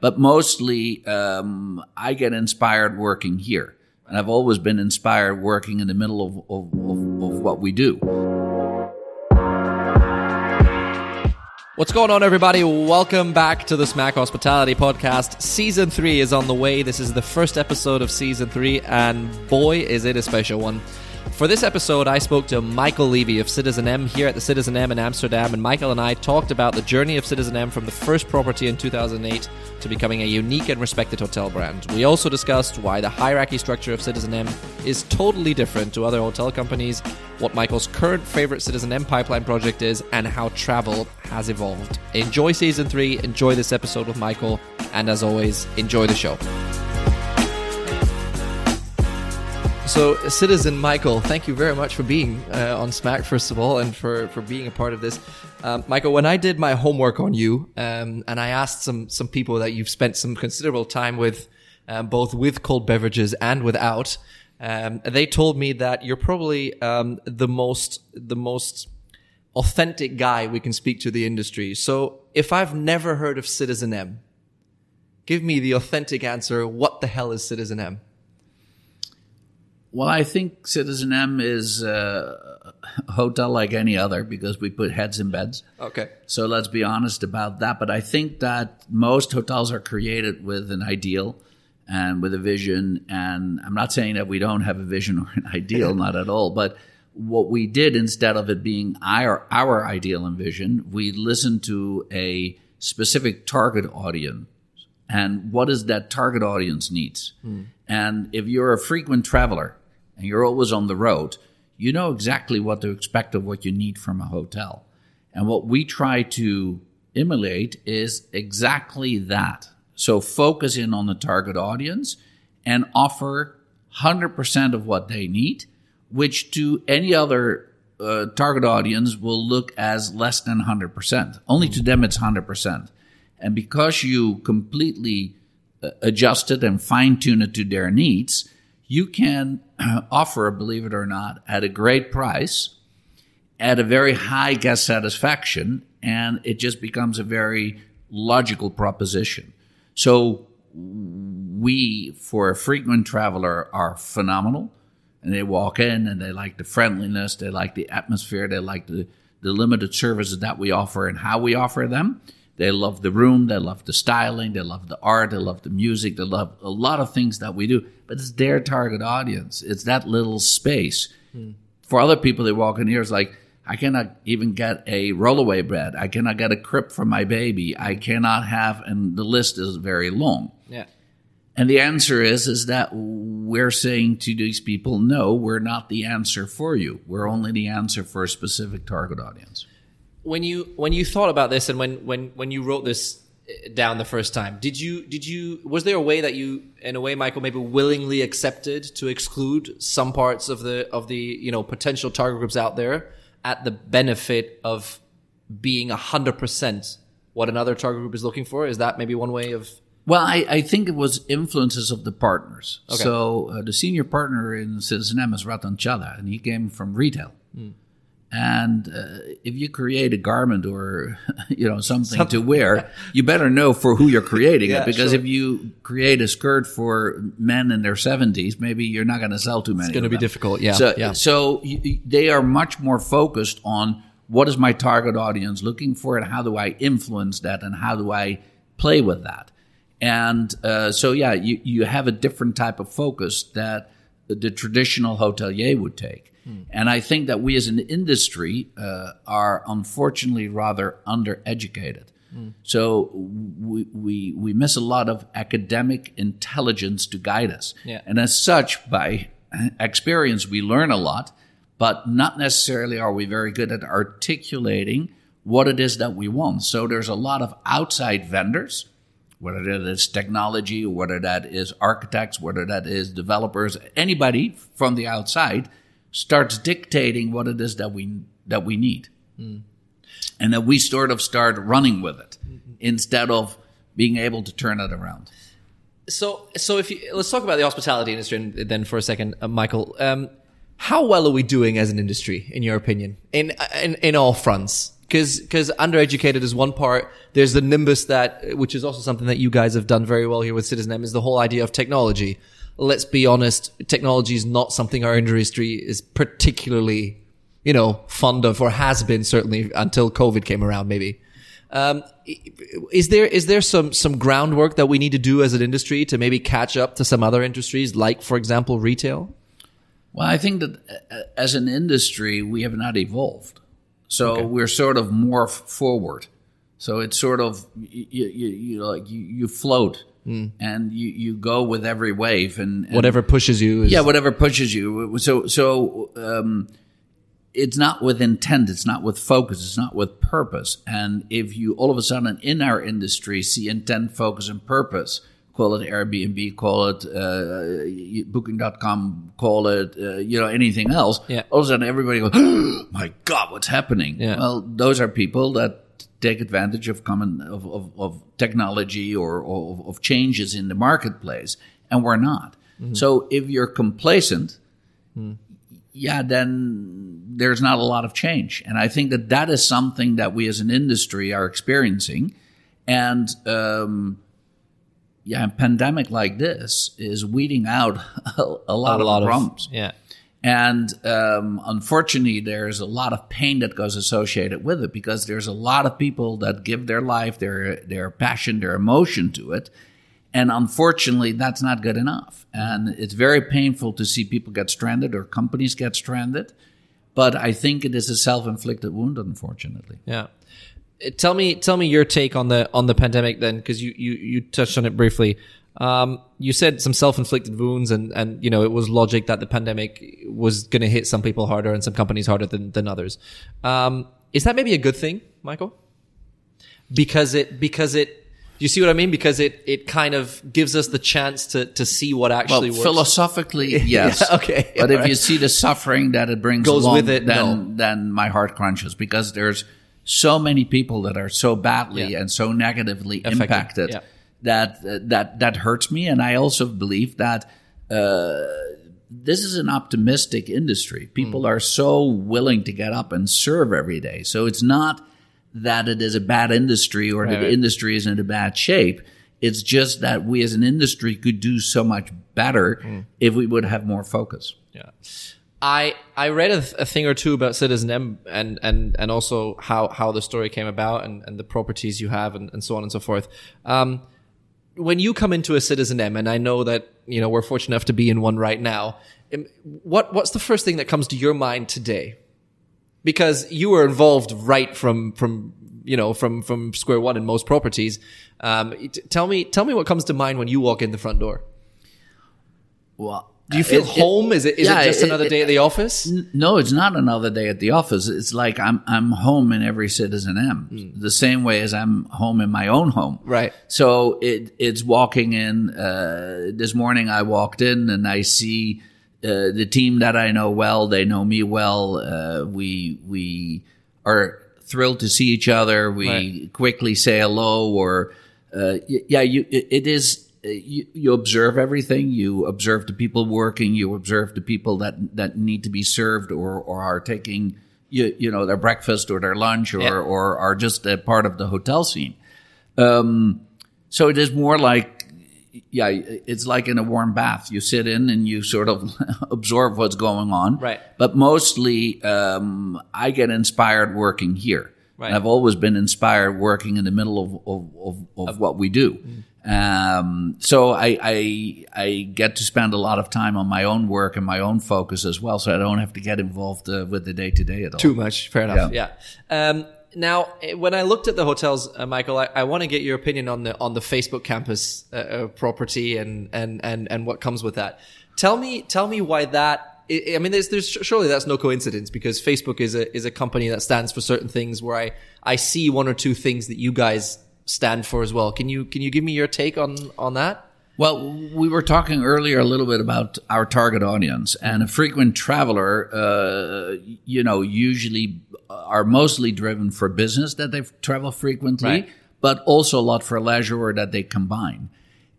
But mostly, um, I get inspired working here. And I've always been inspired working in the middle of, of, of, of what we do. What's going on, everybody? Welcome back to the Smack Hospitality Podcast. Season three is on the way. This is the first episode of season three, and boy, is it a special one. For this episode, I spoke to Michael Levie of Citizen M here at the Citizen M in Amsterdam, and Michael and I talked about the journey of Citizen M from the first property in 2008 to becoming a unique and respected hotel brand. We also discussed why the hierarchy structure of Citizen M is totally different to other hotel companies, what Michael's current favorite Citizen M pipeline project is, and how travel has evolved. Enjoy season three, enjoy this episode with Michael, and as always, enjoy the show. So, Citizen Michael, thank you very much for being uh, on Smack, first of all, and for, for being a part of this. Um, Michael, when I did my homework on you, um, and I asked some, some people that you've spent some considerable time with, um, both with cold beverages and without, um, they told me that you're probably um, the most the most authentic guy we can speak to the industry. So, if I've never heard of Citizen M, give me the authentic answer. What the hell is Citizen M? Well, I think Citizen M is uh, a hotel like any other because we put heads in beds. Okay. So let's be honest about that. But I think that most hotels are created with an ideal and with a vision. And I'm not saying that we don't have a vision or an ideal, not at all. But what we did instead of it being our, our ideal and vision, we listened to a specific target audience and what does that target audience needs. Mm. And if you're a frequent traveler, and you're always on the road, you know exactly what to expect of what you need from a hotel. And what we try to emulate is exactly that. So focus in on the target audience and offer 100% of what they need, which to any other uh, target audience will look as less than 100%. Only to them it's 100%. And because you completely uh, adjust it and fine tune it to their needs, you can offer, believe it or not, at a great price, at a very high guest satisfaction, and it just becomes a very logical proposition. So we, for a frequent traveler, are phenomenal. And they walk in and they like the friendliness, they like the atmosphere, they like the, the limited services that we offer and how we offer them. They love the room, they love the styling, they love the art, they love the music, they love a lot of things that we do. But it's their target audience. It's that little space. Hmm. For other people, they walk in here, it's like, I cannot even get a rollaway bed. I cannot get a crib for my baby. I cannot have, and the list is very long. Yeah. And the answer is, is that we're saying to these people, no, we're not the answer for you. We're only the answer for a specific target audience when you when you thought about this and when when when you wrote this eh, down the first time did you did you was there a way that you in a way michael maybe willingly accepted to exclude some parts of the of the you know potential target groups out there at the benefit of being 100% what another target group is looking for is that maybe one way of well, I, I think it was influences of the partners. Okay. So uh, the senior partner in Citizen M is Rattan and he came from retail. Mm. And uh, if you create a garment or you know something, something. to wear, you better know for who you're creating yeah, it. Because sure. if you create a skirt for men in their 70s, maybe you're not going to sell too many. It's going to be difficult. Yeah. So, yeah. so they are much more focused on what is my target audience looking for, and how do I influence that, and how do I play with that. And uh, so, yeah, you you have a different type of focus that the traditional hotelier would take. Hmm. And I think that we as an industry uh, are unfortunately rather undereducated. Hmm. So we, we, we miss a lot of academic intelligence to guide us. Yeah. And as such, by experience, we learn a lot, but not necessarily are we very good at articulating what it is that we want. So there's a lot of outside vendors whether that is technology, whether that is architects, whether that is developers, anybody from the outside starts dictating what it is that we that we need, mm. and that we sort of start running with it mm-hmm. instead of being able to turn it around. So, so if you, let's talk about the hospitality industry and then for a second, uh, Michael. Um, how well are we doing as an industry, in your opinion, in in, in all fronts? Because because undereducated is one part. There's the nimbus that, which is also something that you guys have done very well here with Citizen M, is the whole idea of technology. Let's be honest, technology is not something our industry is particularly, you know, fond of, or has been certainly until COVID came around, maybe. Um, is there is there some some groundwork that we need to do as an industry to maybe catch up to some other industries, like for example retail? Well, I think that uh, as an industry, we have not evolved. So okay. we're sort of more forward. So it's sort of you, you, you like you, you float mm. and you, you go with every wave and, and whatever pushes you. Is- yeah, whatever pushes you. So so um, it's not with intent. It's not with focus. It's not with purpose. And if you all of a sudden in our industry see intent, focus, and purpose, call it Airbnb, call it uh, Booking.com, call it uh, you know anything else. Yeah. All of a sudden, everybody goes, oh, "My God, what's happening?" Yeah. Well, those are people that take advantage of common of, of, of technology or, or, of changes in the marketplace, and we're not. Mm-hmm. So if you're complacent, mm. yeah, then there's not a lot of change, and I think that that is something that we as an industry are experiencing, and um, yeah, a pandemic like this is weeding out a, a lot a of lot problems. Of, yeah. And um, unfortunately, there's a lot of pain that goes associated with it because there's a lot of people that give their life, their their passion, their emotion to it, and unfortunately, that's not good enough. And it's very painful to see people get stranded or companies get stranded. But I think it is a self-inflicted wound, unfortunately. Yeah tell me tell me your take on the on the pandemic then because you, you you touched on it briefly um, you said some self-inflicted wounds and and you know it was logic that the pandemic was going to hit some people harder and some companies harder than, than others um, is that maybe a good thing michael because it because it you see what I mean? Because it, it kind of gives us the chance to, to see what actually well, works. Philosophically, yes. yeah, okay. But if you see the suffering that it brings Goes along, with it, then, no. then my heart crunches because there's so many people that are so badly Yeah. and so negatively Affected, impacted yeah. That that that hurts me. And I also believe that uh, this is an optimistic industry. People Mm. are so willing to get up and serve every day. So it's not that it is a bad industry or that Right, the industry is in a bad shape. It's just that we as an industry could do so much better Mm. if we would have more focus. Yeah. I I read a, th- a thing or two about Citizen M and and and also how how the story came about and, and the properties you have and, and so on and so forth. Um, when you come into a Citizen M, and I know that you know we're fortunate enough to be in one right now. um, What what's the first thing that comes to your mind today? Because you were involved right from from you know from from square one in most properties. Um, t- tell me tell me what comes to mind when you walk in the front door. Well, Do you feel it- it- home? Is it is yeah, it just it- another it- day at the office? No, it's not another day at the office. It's like I'm I'm home in every citizen M, the same way as I'm home in my own home. Right. So it it's walking in. Uh, this morning I walked in and I see uh, the team that I know well. They know me well. Uh, we we are thrilled to see each other. We Right. quickly say hello, or uh, yeah, you it, it is. Uh, You, you observe everything. You observe the people working. You observe the people that that need to be served or or are taking you, you know their breakfast or their lunch or Yeah. or are just a part of the hotel scene. Um, so it is more like, yeah, it's like in a warm bath. You sit in and you sort of absorb what's going on. Right. But mostly, um, I get inspired working here. Right. I've always been inspired working in the middle of, of, of, of what we do. Mm. Um, so I, I, I get to spend a lot of time on my own work and my own focus as well. So I don't have to get involved uh, with the day to day at all. Too much. Fair enough. Yeah. Um, now, eh, when I looked at the hotels, uh, Michael, I, I want to get your opinion on the on the Facebook campus uh, uh, property and, and and and what comes with that. Tell me, tell me why that. I I mean, there's, there's surely that's no coincidence because Facebook is a is a company that stands for certain things. Where I I see one or two things that you guys stand for as well. Can you can you give me your take on on that? Well, we were talking earlier a little bit about our target audience, and a frequent traveler, uh, you know, usually are mostly driven for business that they travel frequently, Right. but also a lot for leisure or that they combine.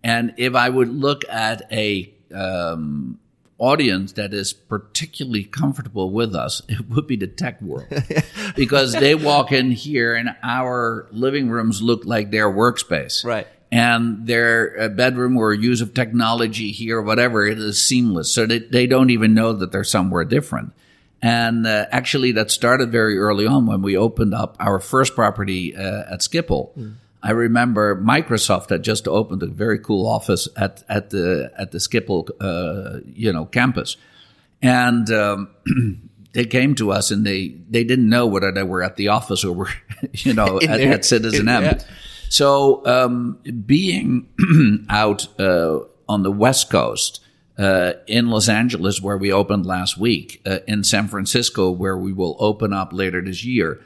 And if I would look at a um, audience that is particularly comfortable with us, it would be the tech world. because they walk in here and our living rooms look like their workspace. Right. And their uh, bedroom or use of technology here, whatever, it is seamless. So they, they don't even know that they're somewhere different. And uh, actually, that started very early on when we opened up our first property uh, at Schiphol. Mm. I remember Microsoft had just opened a very cool office at at the at the Schiphol uh, you know campus, and um, they came to us and they they didn't know whether they were at the office or were you know at, at, Citizen M. So um, being out uh, on the West Coast. Uh, in Los Angeles, where we opened last week, uh, in San Francisco, where we will open up later this year.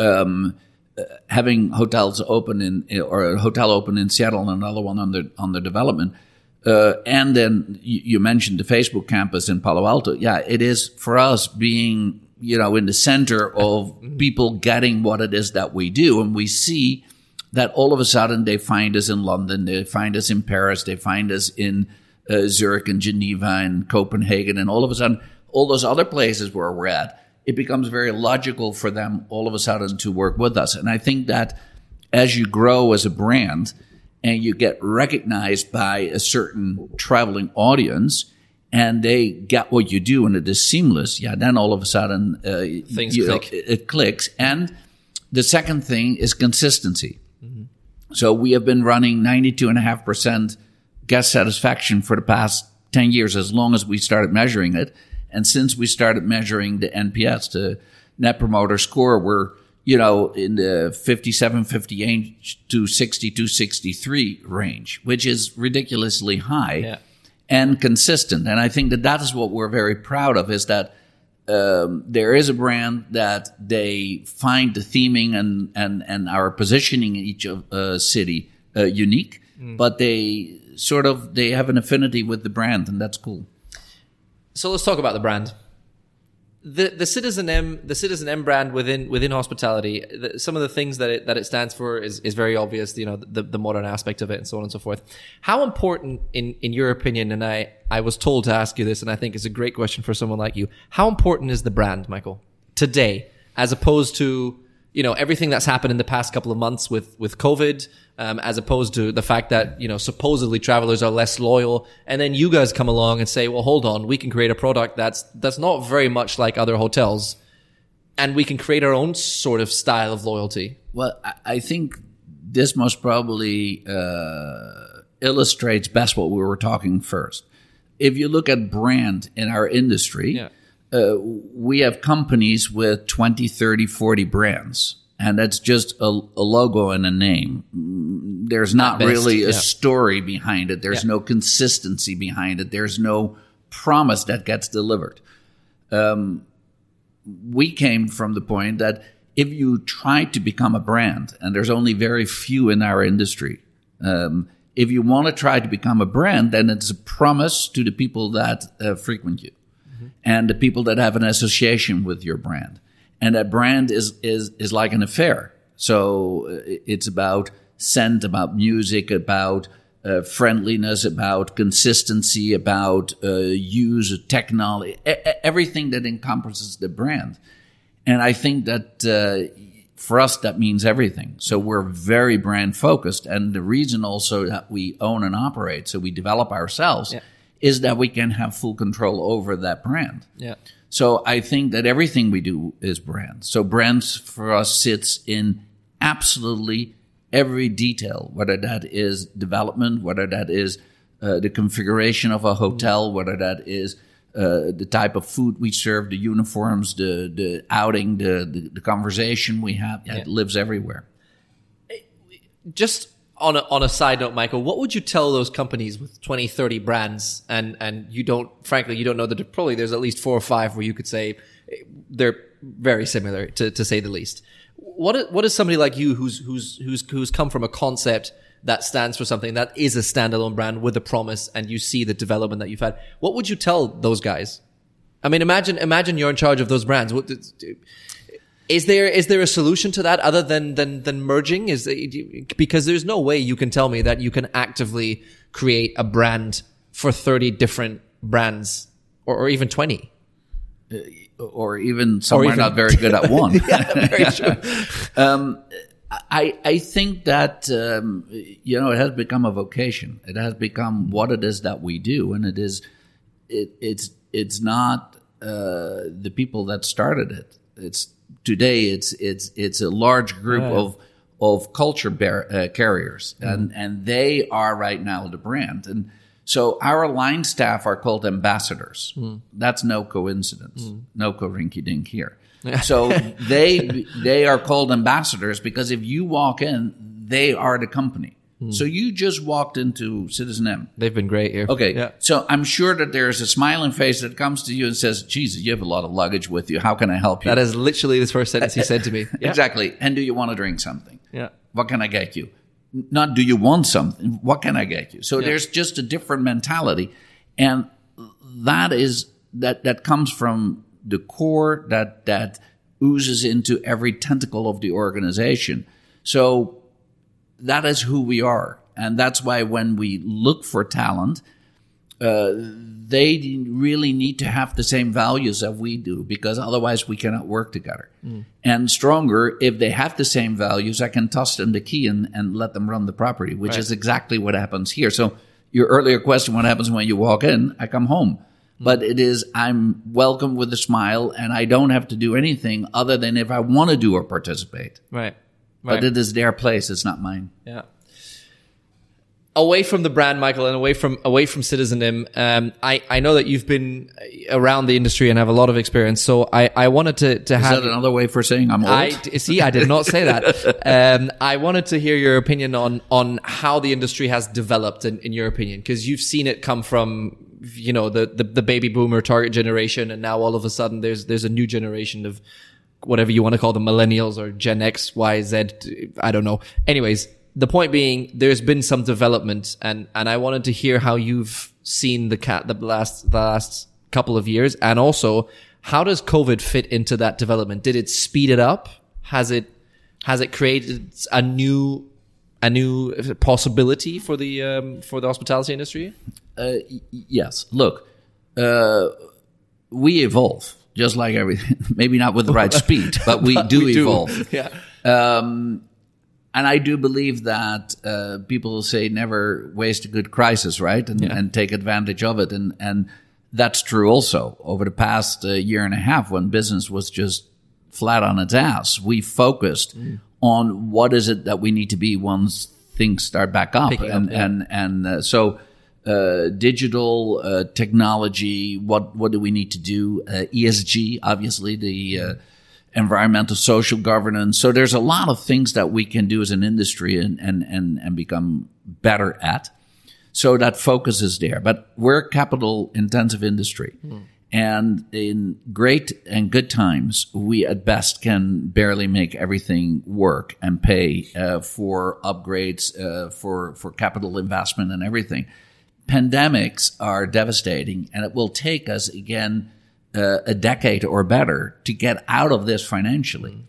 Um, having hotels open in or a hotel open in Seattle and another one on the development. Uh, and then you, you, mentioned the Facebook campus in Palo Alto. Yeah, it is for us being you know in the center of people getting what it is that we do, and we see that all of a sudden they find us in London, they find us in Paris, they find us in uh, Zurich and Geneva and Copenhagen, and all of a sudden all those other places where we're at it becomes very logical for them all of a sudden to work with us. And I think that as you grow as a brand and you get recognized by a certain traveling audience, and they get what you do and it is seamless, yeah, then all of a sudden uh, things click. It, it, clicks. And the second thing is consistency. Mm-hmm. So we have been running 92.5% guest satisfaction for the past 10 years, as long as we started measuring it. And since we started measuring the NPS, the Net Promoter Score, we're you know in the 57, 58 to 62, 63 range, which is ridiculously high yeah. and consistent. And I think that that is what we're very proud of is that um, there is a brand that they find the theming and and and our positioning in each of, uh, city uh, unique, mm. but they sort of they have an affinity with the brand, and that's cool. So let's talk about the brand. The the Citizen M the Citizen M brand within within hospitality. The, some of the things that it that it stands for is is very obvious. You know the the modern aspect of it and so on and so forth. How important in in your opinion? And I I was told to ask you this, and I think it's a great question for someone like you. How important is the brand, Michael, today, as opposed to you know everything that's happened in the past couple of months with with COVID, um, as opposed to the fact that you know supposedly travelers are less loyal, and then you guys come along and say, well, hold on, we can create a product that's that's not very much like other hotels, and we can create our own sort of style of loyalty. Well, I think this most probably uh, illustrates best what we were talking first. If you look at brand in our industry. Yeah uh, we have companies with 20, 30, 40 brands. And that's just a, a logo and a name. There's not best, really a yeah. story behind it. There's yeah. no consistency behind it. There's no promise that gets delivered. Um, we came from the point that if you try to become a brand, and there's only very few in our industry, um, if you want to try to become a brand, then it's a promise to the people that uh, frequent you and the people that have an association with your brand. And that brand is, is, is like an affair. So uh, it's about scent, about music, about uh, friendliness, about consistency, about uh, use of technology, everything that encompasses the brand. And I think that uh, for us, that means everything. So we're very brand focused. And the reason also that we own and operate, so we develop ourselves, yeah is that we can have full control over that brand. Yeah. So I think that everything we do is brand. So brands for us sits in absolutely every detail, whether that is development, whether that is uh, the configuration of a hotel, whether that is uh, the type of food we serve, the uniforms, the the outing, the the, the conversation we have. Yeah, yeah. It lives everywhere. Just on a, on a side note, Michael, what would you tell those companies with 20, 30 brands and, and you don't, frankly, you don't know that probably there's at least four or five where you could say eh, they're very similar to, to say the least. What, what is somebody like you who's, who's, who's, who's come from a concept that stands for something that is a standalone brand with a promise and you see the development that you've had? What would you tell those guys? I mean, imagine, imagine you're in charge of those brands. What, is there is there a solution to that other than than than merging? Is because there's no way you can tell me that you can actively create a brand for 30 different brands or, or even 20. or even some Or even- not very good at one. yeah, Very true. I, I think that um, you know it has become a vocation. It has become what it is that we do, and it is it, it's it's not uh, the people that started it. It's today. It's it's it's a large group of of culture bear, uh, carriers, mm-hmm. and and they are right now the brand. And so our line staff are called ambassadors. Mm. That's no coincidence. Mm. No corinky dink here. So they they are called ambassadors because if you walk in, they are the company. Hmm. So you just walked into Citizen M. They've been great here. Okay, Yeah. so I'm sure that there's a smiling face that comes to you and says, "Jesus, you have a lot of luggage with you. How can I help you?" That is literally the first sentence he said to me. Yeah. exactly. And do you want to drink something? Yeah. What can I get you? Not do you want something? What can I get you? So there's just a different mentality, and that is that that comes from the core that that oozes into every tentacle of the organization. So that is who we are, and that's why when we look for talent, uh, they really need to have the same values that we do because otherwise we cannot work together. And stronger, if they have the same values, I can toss them the key and, and let them run the property, which is exactly what happens here. So your earlier question, what happens when you walk in? I come home. But it is, I'm welcome with a smile and I don't have to do anything other than if I want to do or participate. Right. But Right. it is their place, it's not mine. Yeah. Away from the brand, Michael, and away from away from Citizen M, um, I I know that you've been around the industry and have a lot of experience. So I I wanted to to Is have that another way for saying I'm old? I see. I did not say that. Um, I wanted to hear your opinion on on how the industry has developed, in, in your opinion, because you've seen it come from you know the, the the baby boomer target generation, and now all of a sudden there's there's a new generation of whatever you want to call them, millennials or Gen X, Y, Z. I don't know. Anyways, the point being, there's been some development, and and I wanted to hear how you've seen the cat the last the last couple of years, and also how does COVID fit into that development? Did it speed it up? Has it has it created a new a new possibility for the um, for the hospitality industry? Uh, yes. Look, uh, we evolve just like everything. Maybe not with the right speed, but we do We do. evolve. Yeah. Um, and I do believe that uh, people say never waste a good crisis, right? And, Yeah. and take advantage of it. And, and that's true also. Over the past uh, year and a half, when business was just flat on its ass, we focused Mm. on what is it that we need to be once things start back up. Picking up, and, yeah. and, and uh, so uh, digital uh, technology. What what do we need to do? Uh, ESG, obviously the uh, environmental social governance. So there's a lot of things that we can do as an industry and and and, and become better at. So that focus is there, but we're a capital intensive industry. And in great and good times, we at best can barely make everything work and pay uh, for upgrades, uh, for for capital investment and everything. Pandemics are devastating, and it will take us again uh, a decade or better to get out of this financially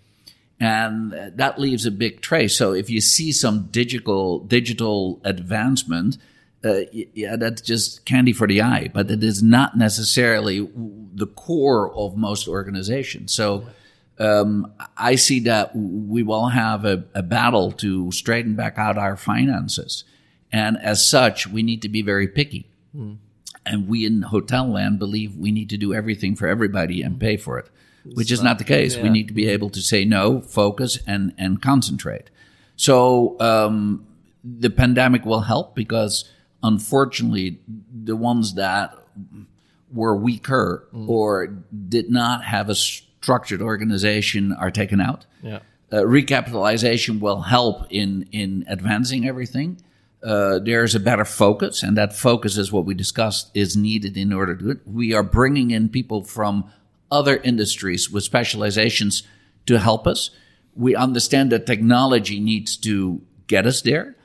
and that leaves a big trace. So if you see some digital digital advancement, uh, yeah, that's just candy for the eye, but it is not necessarily the core of most organizations. So um, I see that we will have a, a battle to straighten back out our finances, and as such, we need to be very picky. And we in hotel land believe we need to do everything for everybody and pay for it, which is not the case. We need to be able to say no, focus, and and concentrate. So um, the pandemic will help because unfortunately, the ones that were weaker or did not have a structured organization are taken out. Yeah. Uh, recapitalization will help in in advancing everything. Uh, there's a better focus, and that focus is what we discussed is needed in order to do it. We are bringing in people from other industries with specializations to help us. We understand that technology needs to get us there.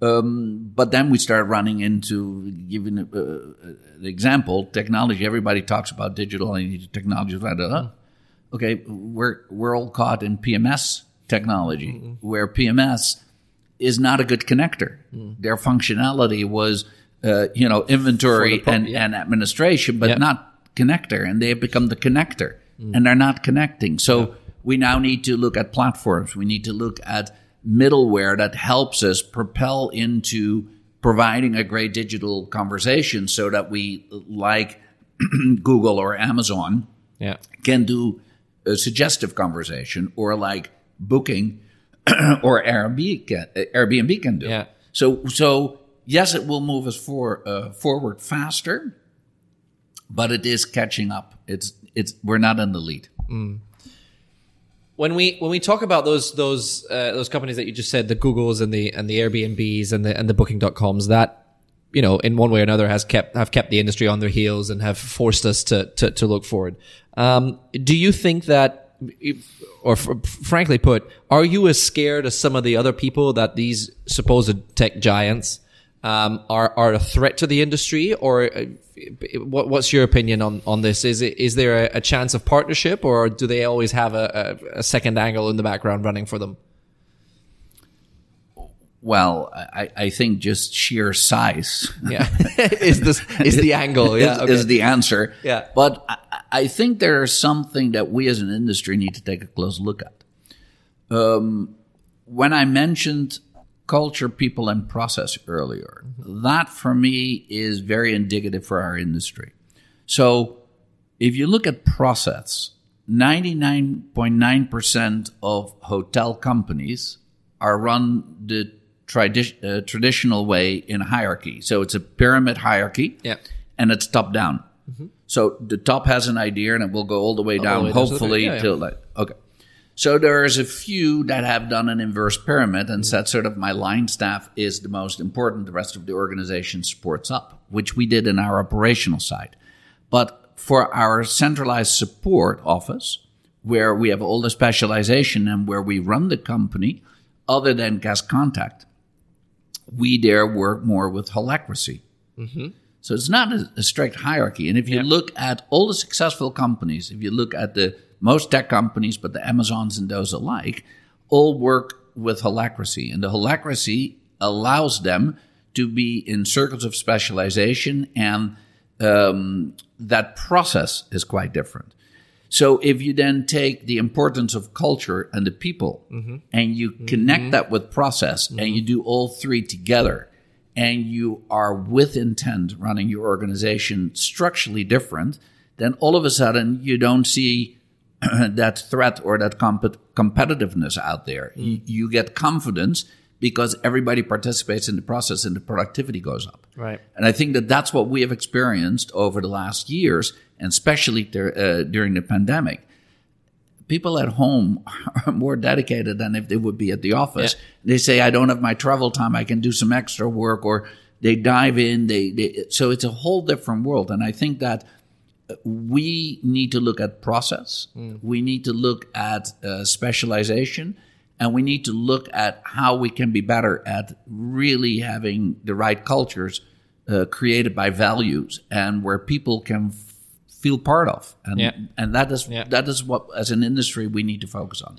Um, but then we start running into giving uh, an example technology. Everybody talks about digital and technology. blah, blah, blah. Okay, we're we're all caught in PMS technology, where PMS is not a good connector. Their functionality was, uh, you know, inventory and, yeah. and administration, but Yeah. not connector and they have become the connector and they're not connecting. So we now need to look at platforms. We need to look at middleware that helps us propel into providing a great digital conversation so that we, like Google or Amazon, Yeah. can do a suggestive conversation or like booking or Airbnb can, Airbnb can do. Yeah. So, so yes, it will move us for, uh, forward faster, but it is catching up. It's, it's, we're not in the lead. when we when we talk about those those uh, those companies that you just said, the Googles and the and the Airbnbs and the and the Booking.coms, that you know in one way or another has kept have kept the industry on their heels and have forced us to to, to look forward. Um, do you think that, or fr- frankly put, are you as scared as some of the other people that these supposed tech giants um, are are a threat to the industry, or uh, what, what's your opinion on on this? Is it is there a, a chance of partnership, or do they always have a, a, a second angle in the background running for them? Well, I, I think just sheer size Yeah, is this is the angle? Yeah, is, okay. is the answer. Yeah. But I, I think there is something that we as an industry need to take a close look at. Um, when I mentioned culture, people, and process earlier, that for me is very indicative for our industry. So if you look at process, 99.9% of hotel companies are run the tradi- uh, traditional way in hierarchy. So it's a pyramid hierarchy Yeah. and it's top down. So the top has an idea and it will go all the way the down, way the- hopefully yeah, yeah. till like okay. So there's a few that have done an inverse pyramid and said sort of my line staff is the most important. The rest of the organization supports up, which we did in our operational side. But for our centralized support office, where we have all the specialization and where we run the company, other than guest contact, we there work more with holacracy. So it's not a, a strict hierarchy. And if you look at all the successful companies, if you look at the most tech companies, but the Amazons and those alike, all work with holacracy. And the holacracy allows them to be in circles of specialization, and um, that process is quite different. So if you then take the importance of culture and the people mm-hmm. and you connect mm-hmm. that with process and you mm-hmm. do all three together and you are with intent running your organization structurally different, then all of a sudden you don't see that threat or that comp- competitiveness out there. Mm. You, you get confidence because everybody participates in the process and the productivity goes up. Right. And I think that that's what we have experienced over the last years, and especially dur- uh, during the pandemic. People at home are more dedicated than if they would be at the office. They say, "I don't have my travel time; I can do some extra work," or they dive in. They, they so it's a whole different world, and I think that we need to look at process. We need to look at uh, specialization, and we need to look at how we can be better at really having the right cultures uh, created by values and where people can feel part of. And Yeah. and that is Yeah. that is what as an industry we need to focus on.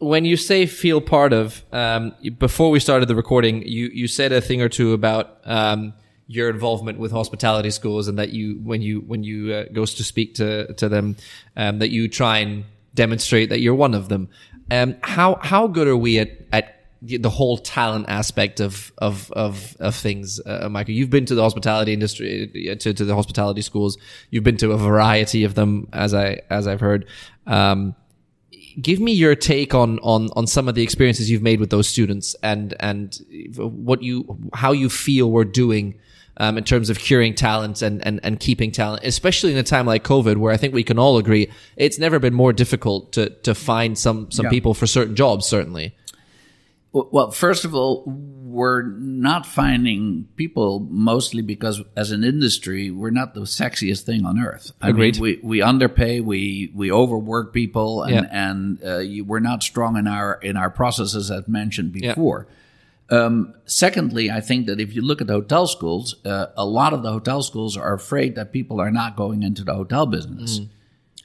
when you say feel part of, um, before we started the recording, you, you said a thing or two about, um, your involvement with hospitality schools and that you, when you, when you, uh, goes to speak to, to them, um, that you try and demonstrate that you're one of them. Um, how, how good are we at, at the whole talent aspect of, of, of, of things, uh, Michael? You've been to the hospitality industry, to, to the hospitality schools. You've been to a variety of them, as I, as I've heard. Um, give me your take on on on some of the experiences you've made with those students and and what you how you feel we're doing um, in terms of curing talent and, and and keeping talent, especially in a time like COVID, where I think we can all agree it's never been more difficult to to find some some Yeah. people for certain jobs. Certainly, well, first of all, we're not finding people mostly because, as an industry, we're not the sexiest thing on earth. I Agreed. Mean, we we underpay, we we overwork people, and Yeah. and uh, you, we're not strong in our in our processes, as mentioned Yeah. before. Um, secondly, I think that if you look at the hotel schools, uh, a lot of the hotel schools are afraid that people are not going into the hotel business.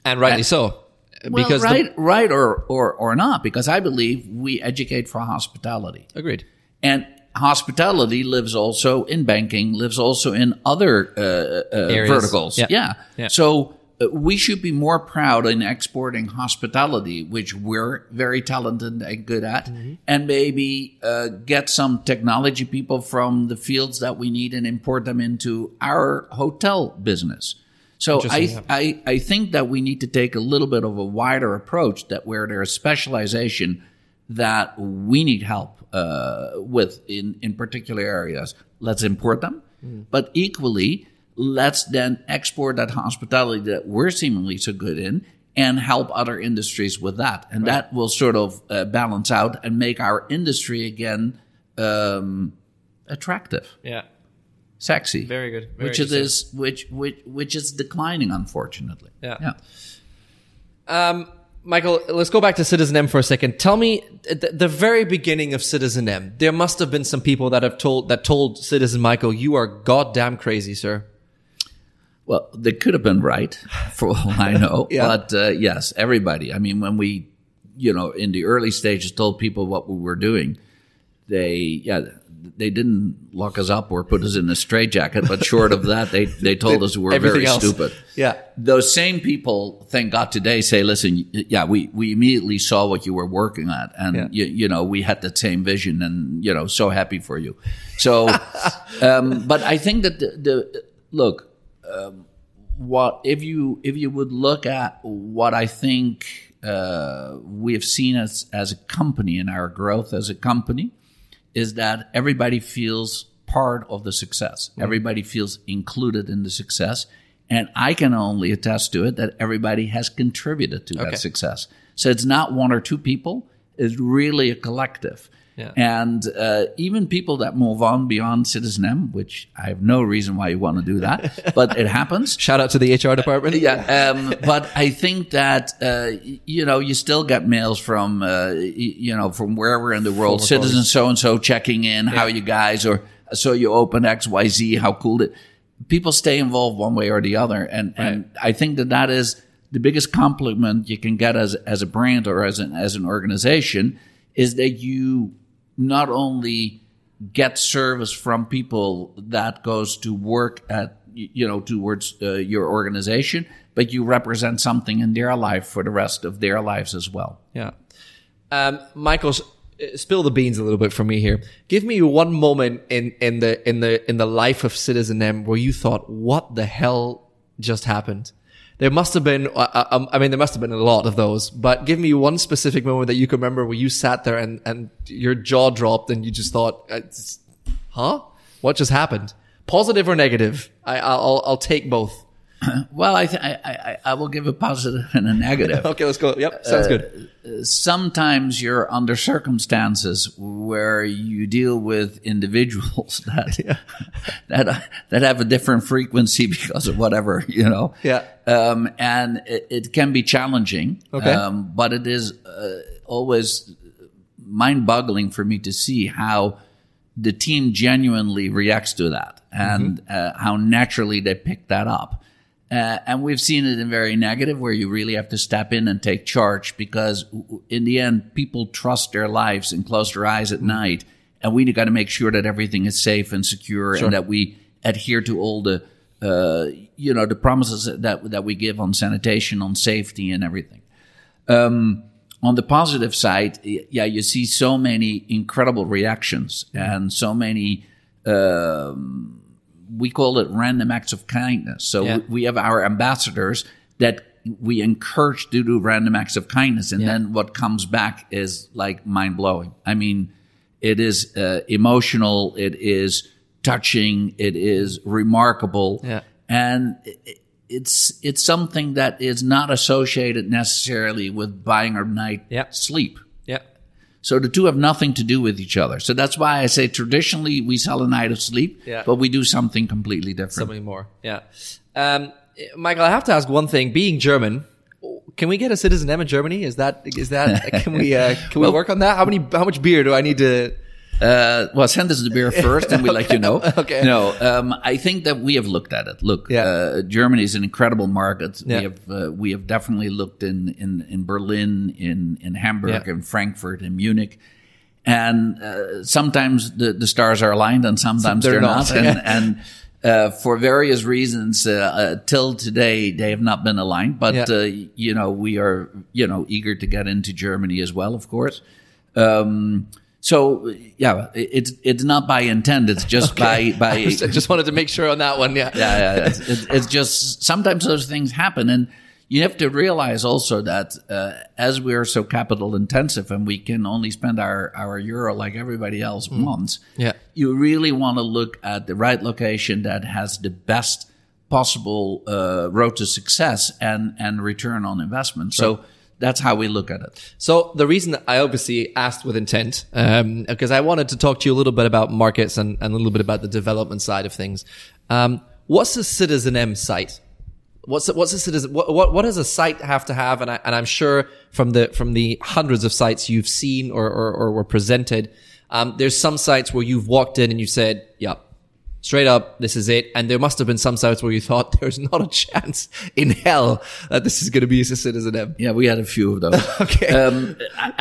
and rightly so, Well, because the- right, right, or or or not, because I believe we educate for hospitality. agreed. And hospitality lives also in banking, lives also in other uh, uh, verticals. Yeah. Yeah. Yeah. So uh, we should be more proud in exporting hospitality, which we're very talented and good at, Mm-hmm. and maybe uh, get some technology people from the fields that we need and import them into our hotel business. So I, I, I think that we need to take a little bit of a wider approach that where there is specialization that we need help uh, with in, in particular areas. Let's import them. But equally, let's then export that hospitality that we're seemingly so good in and help other industries with that. And that will sort of uh, balance out and make our industry again um, attractive Yeah. Sexy. Very good. Very which it is, which which which is declining, unfortunately. Yeah. yeah. Um, Michael, let's go back to Citizen M for a second. Tell me, the, the very beginning of Citizen M, there must have been some people that have told that told Citizen Michael, "You are goddamn crazy, sir." Well, they could have been right, for all I know. Yeah. But uh, yes, everybody. I mean, when we, you know, in the early stages, told people what we were doing, they yeah. They didn't lock us up or put us in a straitjacket, but short of that, they, they told us we were very else. stupid. Yeah. those same people, thank God, today say, "Listen, yeah, we we immediately saw what you were working at, and Yeah. you, you know we had that same vision, and you know, so happy for you." So, um, but I think that the, the look, um, what if you if you would look at what I think uh, we have seen as as a company and our growth as a company is that everybody feels part of the success. Mm-hmm. Everybody feels included in the success. And I can only attest to it that everybody has contributed to Okay. that success. So it's not one or two people, it's really a collective. Yeah. And uh, even people that move on beyond Citizen M, which I have no reason why you want to do that, but it happens. Shout out to the HR department. Yeah, um, but I think that uh, you know you still get mails from uh, you know from wherever in the world, Former citizen so and so checking in, how you guys, or so you open X Y Z, how cool it. People stay involved one way or the other, and and I think that that is the biggest compliment you can get as as a brand or as an as an organization is that you not only get service from people that goes to work at you know towards uh, your organization but you represent something in their life for the rest of their lives as well Yeah. Um, Michael, uh, spill the beans a little bit for me here. Give me one moment in, in the in the in the life of Citizen M where you thought, "What the hell just happened?" There must have been, uh, uh, um, I mean, there must have been a lot of those. But give me one specific moment that you can remember where you sat there and and your jaw dropped and you just thought, uh, "Huh? What just happened?" Positive or negative? I, I'll I'll take both. well I, th- I, I I will give a positive and a negative Okay, let's go. Yep, sounds good. sometimes you're under circumstances where you deal with individuals that that that have a different frequency because of whatever you know. Yeah. Um, and it, it can be challenging. Okay. Um, but it is uh, always mind-boggling for me to see how the team genuinely reacts to that and uh, how naturally they pick that up. Uh, and we've seen it in very negative where you really have to step in and take charge because in the end, people trust their lives and close their eyes at night. And we got to make sure that everything is safe and secure and that we adhere to all the, uh, you know, the promises that, that we give on sanitation, on safety and everything on the positive side, yeah, you see so many incredible reactions and so many. Um, we call it random acts of kindness. So Yeah. we, have our ambassadors that we encourage to do random acts of kindness, and then what comes back is like mind blowing. I mean, it is uh, emotional. It is touching. It is remarkable. Yeah. And it's it's something that is not associated necessarily with buying a night Yeah. sleep. So the two have nothing to do with each other. So that's why I say traditionally we sell a night of sleep, Yeah. but we do something completely different. Something more. Yeah. Um, Michael, I have to ask one thing. Being German, can we get a citizen M in Germany? Is that is that can we uh, can we work on that? How many how much beer do I need to? Uh, well, send us the beer first, and we let you know. Okay. No, um, I think that we have looked at it. Look, Yeah. uh, Germany is an incredible market. Yeah. We have uh, we have definitely looked in in, in Berlin, in in Hamburg, Yeah. in Frankfurt, in Munich, and uh, sometimes the, the stars are aligned and sometimes They're they're, not, not, and, and uh, for various reasons, uh, uh, till today they have not been aligned. But uh, you know, we are you know eager to get into Germany as well, of course. Um, so yeah, it's it's not by intent; it's just by by I just wanted to make sure on that one. Yeah. yeah, yeah. It's, it's, it's just sometimes those things happen, and you have to realize also that uh, as we are so capital intensive and we can only spend our our euro like everybody else wants, Yeah. you really want to look at the right location that has the best possible uh, road to success and and return on investment. So. That's how we look at it. So the reason I obviously asked with intent, um, because I wanted to talk to you a little bit about markets and, and a little bit about the development side of things. Um, what's a Citizen M site? What's a, what's a citizen? What, what what does a site have to have? And I and I'm sure from the from the hundreds of sites you've seen or or, or were presented, um, there's some sites where you've walked in and you said, "Yep, straight up, this is it." And there must have been some sites where you thought there's not a chance in hell that this is going to be a Citizen M. Yeah, we had a few of those. Okay. Um,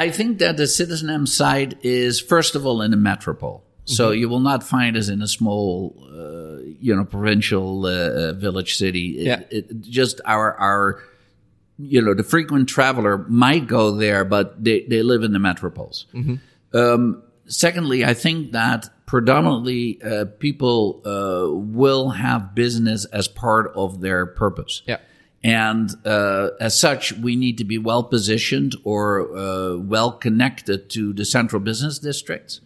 I think that the Citizen M site is, first of all, in a metropole. So Mm-hmm. you will not find us in a small, uh, you know, provincial uh, village city. It- Yeah. It, just our, our, you know, the frequent traveler might go there, but they, they live in the metropoles. Mm-hmm. Um, secondly, I think that predominantly uh, people uh, will have business as part of their purpose. Yeah. And uh, as such, we need to be well positioned or uh, well connected to the central business districts.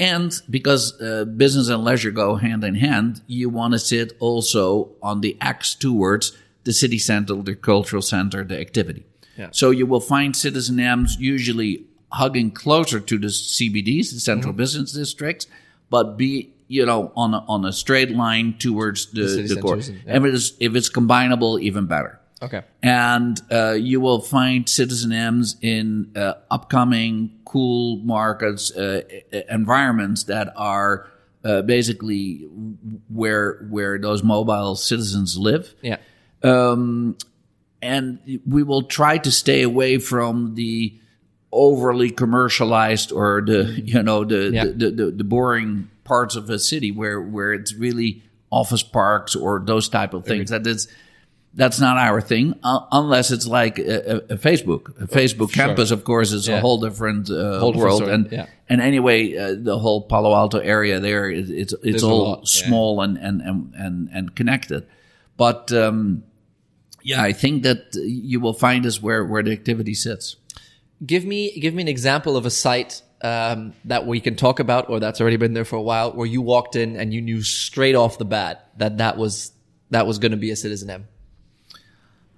And because uh, business and leisure go hand in hand, you want to sit also on the X towards the city center, the cultural center, the activity. Yeah. So you will find citizen M's usually hugging closer to the CBDs, the central Mm-hmm. business districts, but be you know on a, on a straight line towards the, city the, core. and- yeah. If it is if it's combinable, even better Okay. and uh, you will find Citizen M's in uh, upcoming cool markets, uh, environments that are uh, basically where where those mobile citizens live. Yeah. Um, and we will try to stay away from the overly commercialized or the you know the Yeah. the, the, the boring parts of a city where where it's really office parks or those type of things. That is that's not our thing uh, unless it's like a, a, Facebook. A Facebook campus, of course, is Yeah. a whole different uh, Whole world. story, And yeah. and anyway, uh, the whole Palo Alto area there is it's it's a all lot, yeah. small and, and and and and connected. But um, yeah, I think that you will find us where where the activity sits. Give me give me an example of a site um, that we can talk about, or that's already been there for a while, where you walked in and you knew straight off the bat that that was that was going to be a Citizen M.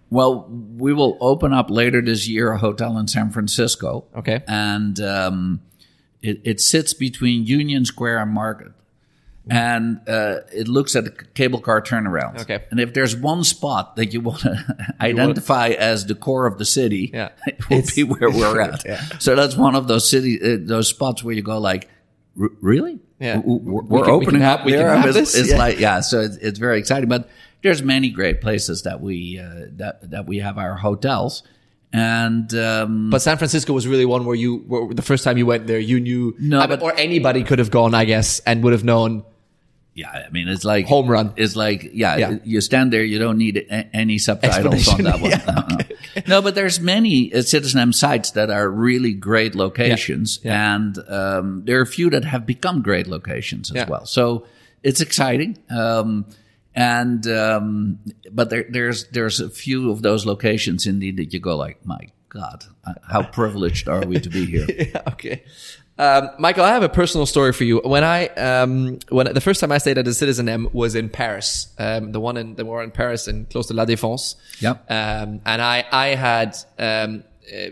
Well, we will open up later this year a hotel in San Francisco. Okay. And um, it, it sits between Union Square and Market. And uh, it looks at the cable car turnaround. Okay. And if there's one spot that you want to identify as the core of the city, Yeah. it will be where we're at. yeah. So that's one of those city, uh, those spots where you go like, "R- really? Yeah. W- w- We're, We can- we can opening have- up we can there. have It's- this? It's Yeah. like yeah, so it's, it's very exciting. But there's many great places that we uh, that that we have our hotels, and um, But San Francisco was really one where you, where the first time you went there, you knew, No, I mean, but- or anybody could have gone, I guess, and would have known. Yeah, I mean it's like Home run. It's like yeah, Yeah. you stand there, you don't need a, any subtitles on that one. Yeah, No, no. No, but there's many uh, Citizen M sites that are really great locations, Yeah. and um, there are a few that have become great locations as well. So it's exciting. Um, and um, but there, there's there's a few of those locations indeed that you go like, my God, uh, how privileged are we to be here? Yeah, okay. Um, Michael, I have a personal story for you. When I, um, when the first time I stayed at a Citizen M was in Paris, um, the one in, the one in Paris and close to La Défense. Yep. Um, and I, I had, um, uh,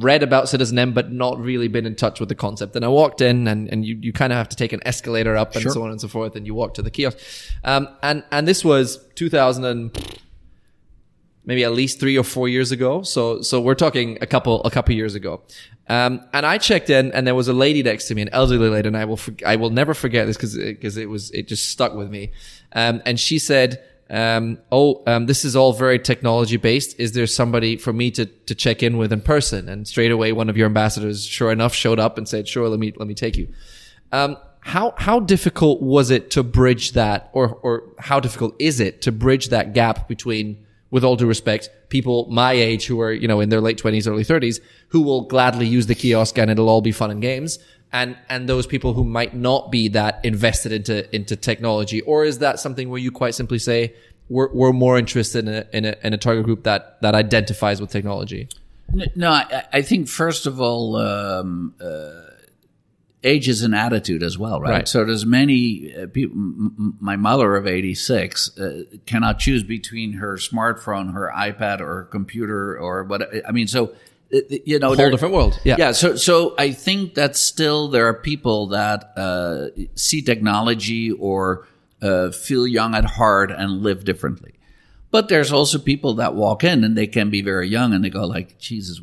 read about Citizen M, but not really been in touch with the concept. And I walked in and, and you, you kind of have to take an escalator up and Sure. so on and so forth. And you walk to the kiosk. Um, and, and this was 2000 and, maybe at least three or four years ago. So, so we're talking a couple, a couple years ago. Um, and I checked in and there was a lady next to me, an elderly lady, and I will, for, I will never forget this because, because it was, it just stuck with me. Um, and she said, Um, oh, um, this is all very technology based. Is there somebody for me to, to check in with in person? And straight away, one of your ambassadors, sure enough, showed up and said, sure, let me, let me take you. Um, how, how difficult was it to bridge that or, or how difficult is it to bridge that gap between, with all due respect, people my age who are, you know, in their late twenties, early thirties, who will gladly use the kiosk and it'll all be fun and games. And and those people who might not be that invested into into technology. Or is that something where you quite simply say we're, we're more interested in a, in a, in a target group that that identifies with technology? No i, I think first of all um, uh, age is an attitude as well right, Right. so there's many uh, people m- my mother of 86 uh, cannot choose between her smartphone her ipad or her computer or what i mean so uh, you know whole different world yeah. Yeah so so i think that still there are people that uh, see technology or uh, feel young at heart and live differently but there's also people that walk in and they can be very young and they go like jesus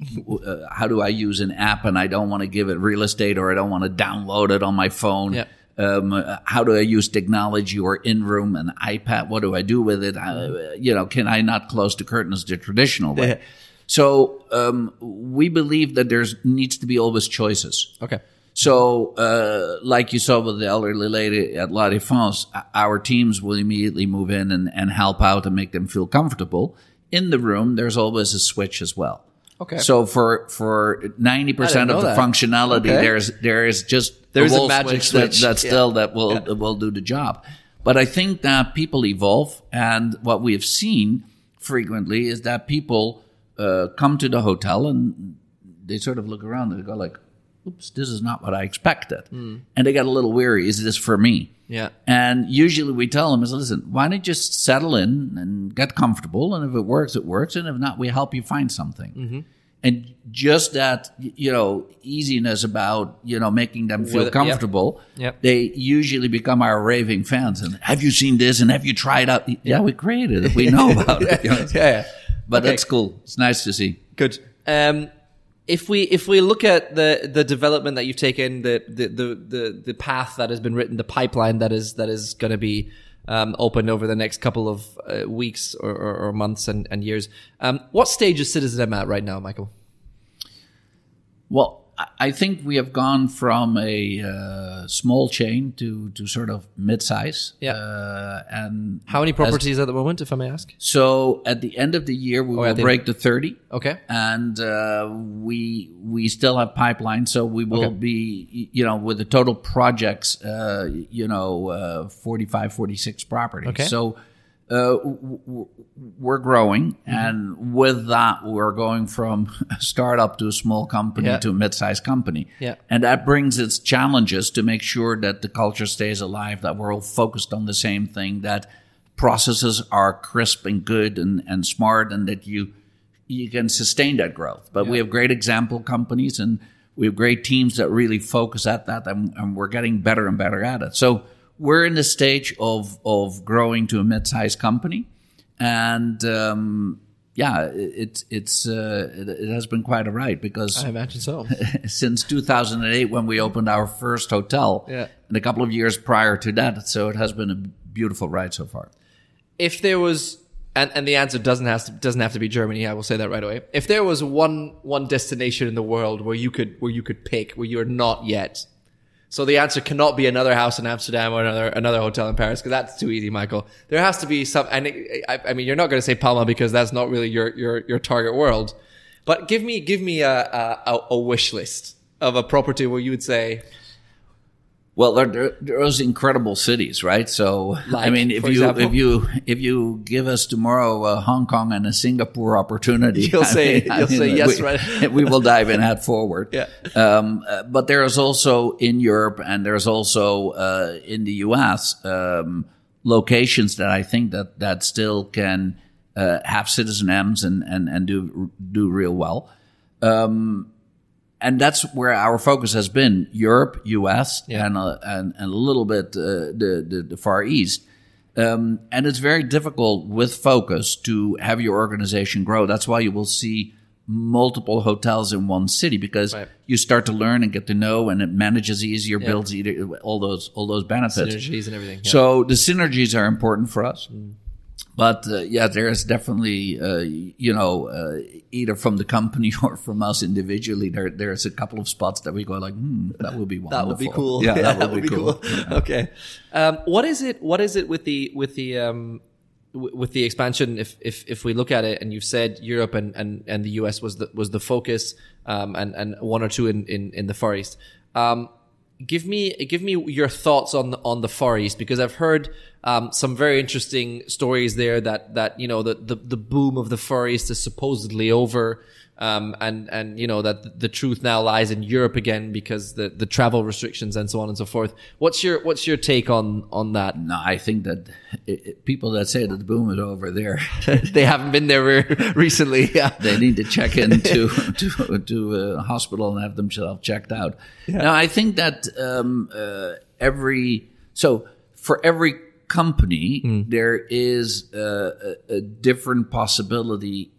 uh, how do i use an app and i don't want to give it real estate or i don't want to download it on my phone Yeah. um, uh, how do I use technology or in room and iPad? What do I do with it? Uh, you know, can I not close the curtains the traditional way? Yeah. So um, we believe that there's needs to be always choices. okay So, uh, like you saw with the elderly lady at La Défense, our teams will immediately move in and, and help out and make them feel comfortable. In the room, there's always a switch as well. Okay. So for for ninety percent of the that. functionality, Okay. there's there is just There's a wall magic that, switch. that Yeah. still that will that will do the job. But I think that people evolve, and what we have seen frequently is that people uh, come to the hotel and they sort of look around and they go like, "Oops, this is not what I expected," and they got a little weary. Is this for me? yeah And usually we tell them is, listen, why don't you just settle in and get comfortable? And if it works, it works. And if not, we help you find something. And just that, you know, easiness about, you know, making them feel comfortable. Yep. They usually become our raving fans. And have you seen this? And have you tried out? Yeah, we created it. We know about it. you know. yeah, yeah. But Okay. that's cool. It's nice to see. Good. Um, if we if we look at the the development that you've taken, the the the the, the path that has been written, the pipeline that is that is going to be um, opened over the next couple of uh, weeks or, or, or months and, and years, um, what stage is Citizen at right now, Michael? Well, I- think we have gone from a uh, small chain to, to sort of mid-size. Yeah. Uh, and How many as- properties at the moment, if I may ask? So at the end of the year, we Oh, will break the 30. Okay. And uh, we we still have pipeline, so we will Okay. be, you know, with the total projects, uh, you know, uh, 45, 46 properties. Okay. So uh, we're growing, Mm-hmm. and with that, we're going from a startup to a small company Yeah. to a mid-sized company. Yeah. And that brings its challenges to make sure that the culture stays alive, that we're all focused on the same thing, that processes are crisp and good and, and smart, and that you you can sustain that growth. But we have great example companies and we have great teams that really focus at that, and, and we're getting better and better at it. So we're in the stage of of growing to a mid-sized company, and um, yeah, it- it's uh, it, it has been quite a ride because I imagine so. since 2008 when we opened our first hotel Yeah. and a couple of years prior to that so it has been a beautiful ride so far if there was and, and the answer doesn't have to doesn't have to be Germany, I will say that right away. If there was one one destination in the world where you could where you could pick where you're not yet. So the answer cannot be another house in Amsterdam or another another hotel in Paris because that's too easy, Michael. There has to be some, and it, I, I mean, you're not going to say Palma because that's not really your your your target world. But give me give me a a, a wish list of a property where you would say, well there, there, there are those incredible cities right so i mean if you example? if you if you give us tomorrow a hong kong and a singapore opportunity You'll I say- mean- you'll say mean, yes, we, right? we will dive in head forward Yeah. um, uh, but there is also in europe and there's also uh, in the us um, locations that i think that that still can uh, have citizen m's and and and do do real well and that's where our focus has been: Europe, U.S., Yeah. and, uh, and and a little bit uh, the, the the Far East. Um, and it's very difficult with focus to have your organization grow. That's why you will see multiple hotels in one city because Right. you start to learn and get to know, and it manages easier, builds either, all those all those benefits. synergies and everything. Yeah. So the synergies are important for us. But uh, yeah, there is definitely, uh, you know, uh, either from the company or from us individually, there there's a couple of spots that we go like, hmm, that would be wonderful. That would be cool. Yeah, that, would, be, cool. Okay. Um, what is it? What is it with the with the um, w- with the expansion? If if if we look at it, and you've said Europe and and, and the US was the was the focus, um, and and one or two in in, in the Far East. Um, give me give me your thoughts on on the Far East because I've heard um, some very interesting stories there that that you know the, the the boom of the Far East is supposedly over. Um, and and you know that the truth now lies in Europe again because the, the travel restrictions and so on and so forth. What's your what's your take on on that? No, I think that it, it, people that say that the boom is over there, they haven't been there re- recently. Yeah. they need to check into to to a hospital and have themselves checked out. Now, I think that um, uh, every so for every company there is uh, a, a different possibility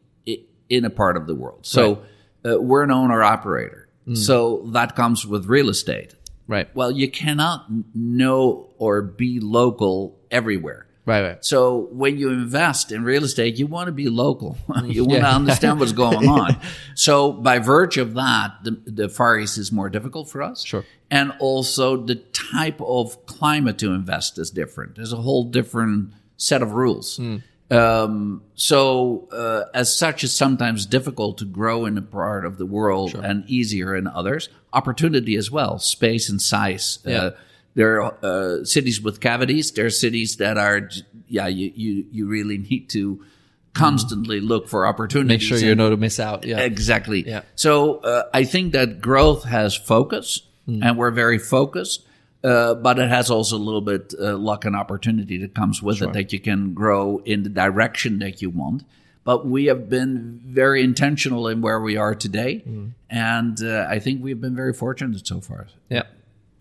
in a part of the world. So uh, we're an owner operator, so that comes with real estate. Right. Well, you cannot know or be local everywhere. Right. Right. So when you invest in real estate, you want to be local. you want to understand what's going on. So by virtue of that, the, the Far East is more difficult for us. Sure. And also the type of climate to invest is different. There's a whole different set of rules. Hmm. Um, so uh, as such, it's sometimes difficult to grow in a part of the world and easier in others. Opportunity as well, space and size. Yeah. Uh, there are uh, cities with cavities. There are cities that are, yeah, you, you, you really need to constantly look for opportunities. Make sure you know to miss out. Yeah. Exactly. Yeah. So uh, I think that growth has focus, Hmm. and we're very focused. Uh, but it has also a little bit uh, luck and opportunity that comes with it that you can grow in the direction that you want. But we have been very intentional in where we are today, Hmm. and uh, I think we've been very fortunate so far. Yeah.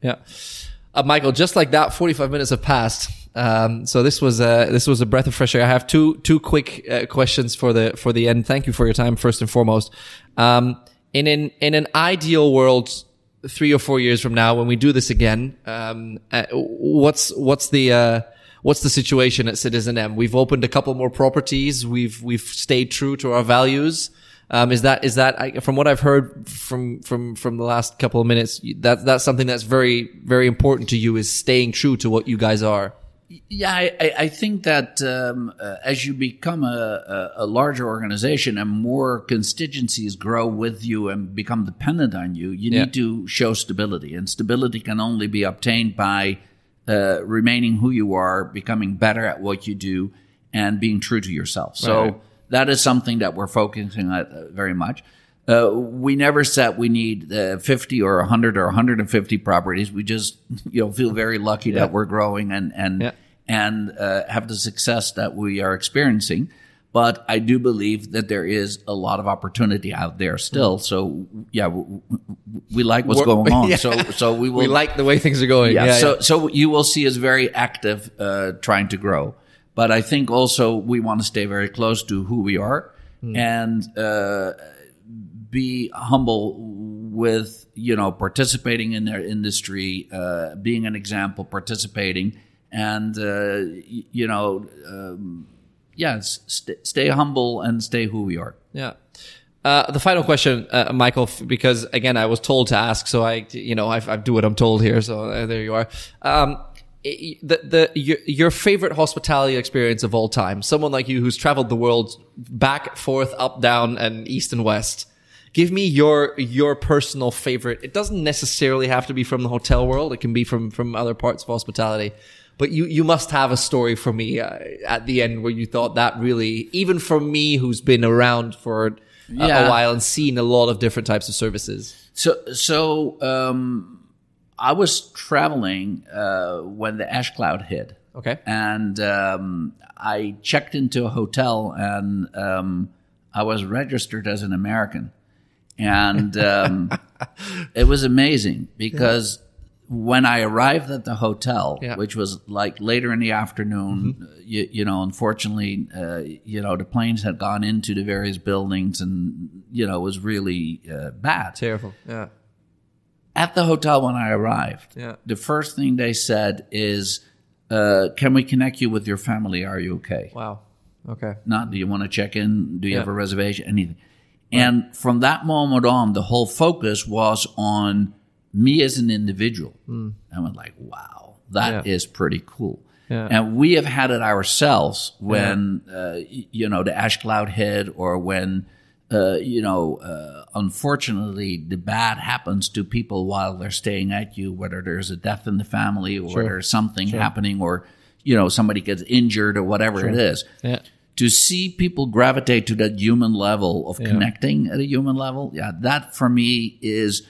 Yeah. Uh, Michael, just like that, 45 minutes have passed. Um, so this was uh, this was a breath of fresh air. I have two two quick uh, questions for the for the end. Thank you for your time first and foremost. Um, in an in an ideal world, three or four years from now, when we do this again, um, uh, what's what's the uh, what's the situation at Citizen M? We've opened a couple more properties. We've we've stayed true to our values. Um, is that is that from what I've heard from from from the last couple of minutes? That that's something that's very very important to you is staying true to what you guys are. Yeah, I, I- think that um, uh, as you become a, a, a larger organization and more constituencies grow with you and become dependent on you, you Yeah. need to show stability. And stability can only be obtained by uh, remaining who you are, becoming better at what you do, and being true to yourself. So Right. that is something that we're focusing on uh, very much. Uh, we never said we need uh, 50 or 100 or 150 properties. We just, you know, feel very lucky that we're growing and and Yeah. and uh, have the success that we are experiencing. But I do believe that there is a lot of opportunity out there still. So yeah, w- w- we like what's We're- going on. Yeah. So so we will We like the way things are going. yeah, Yeah. so yeah. so you will see us very active uh, trying to grow, but I think also we want to stay very close to who we are Hmm. and uh, be humble with you know participating in their industry, uh, being an example, participating, and uh, you know, um, yeah, st- stay humble and stay who we are. Yeah. Uh, the final question, uh, Michael, because again, I was told to ask, so I, you know, I, I do what I'm told here. So uh, there you are. Um, the, the, your, your favorite hospitality experience of all time, someone like you who's traveled the world back, forth, up, down, and east and west. Give me your, your personal favorite. It doesn't necessarily have to be from the hotel world. It can be from, from other parts of hospitality. But you, you must have a story for me uh, at the end where you thought that really, even for me who's been around for a, a while and seen a lot of different types of services. So, so um, I was traveling uh, when the ash cloud hit. Okay. And um, I checked into a hotel, and um, I was registered as an American, and um, it was amazing because when I arrived at the hotel, Yeah. which was like later in the afternoon, uh, you, you know, unfortunately, uh, you know, the planes had gone into the various buildings, and you know, it was really uh, bad Terrible. Yeah. at the hotel when I arrived, Yeah. the first thing they said is, uh, "Can we connect you with your family? Are you okay?" Wow. Okay. Not do you want to check in? Do you Yeah. have a reservation? Anything. And from that moment on, the whole focus was on me as an individual. I went like, wow, that is Yeah. pretty cool. Yeah. And we have had it ourselves when, uh, you know, the ash cloud hit or when, uh, you know, uh, unfortunately, the bad happens to people while they're staying at you, whether there's a death in the family or Sure. there's something happening or, you know, somebody gets injured or whatever it is Yeah. To see people gravitate to that human level of Yeah. connecting at a human level, yeah, that for me is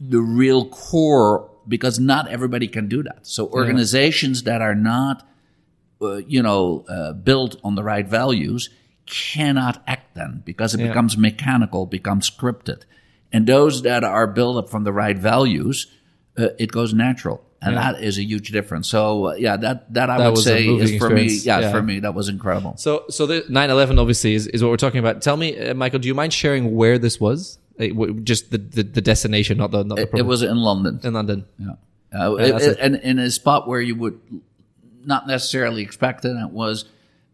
the real core because not everybody can do that. So organizations that are not, uh, you know, uh, built on the right values cannot act then because it Yeah. becomes mechanical, becomes scripted. And those that are built up from the right values, uh, it goes natural. And Yeah. that is a huge difference. So uh, yeah, that that I That would was say is for me. Yeah, Yeah. for me that was incredible. So, so the 9/11 obviously is, is what we're talking about. Tell me, uh, Michael, do you mind sharing where this was? Uh, w- just the, the, the destination, not the not the It, it was in London. in London. Yeah. Uh, Yeah, it- it- and in a spot where you would not necessarily expect it. It was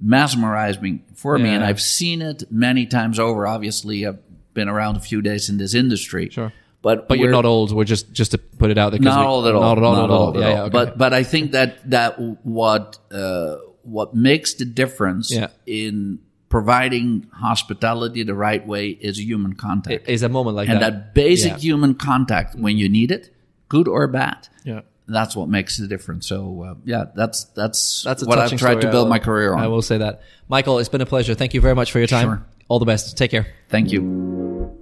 mesmerizing for me, and I've seen it many times over. Obviously, I've been around a few days in this industry. Sure. But But you're not old. We're just just to put it out there. 'cause not we- all at all. Not at all. Not Not at all. all Yeah, yeah. Okay. But but I think that that what uh, what makes the difference Yeah. in providing hospitality the right way is human contact. is a moment like and that. And that basic Yeah. human contact when you need it, good or bad, Yeah. that's what makes the difference. So uh, yeah, that's that's That's a what I've tried story. to I build will- my career on. I will say that. Michael, it's been a pleasure. Thank you very much for your time. Sure. All the best. Take care. Thank you.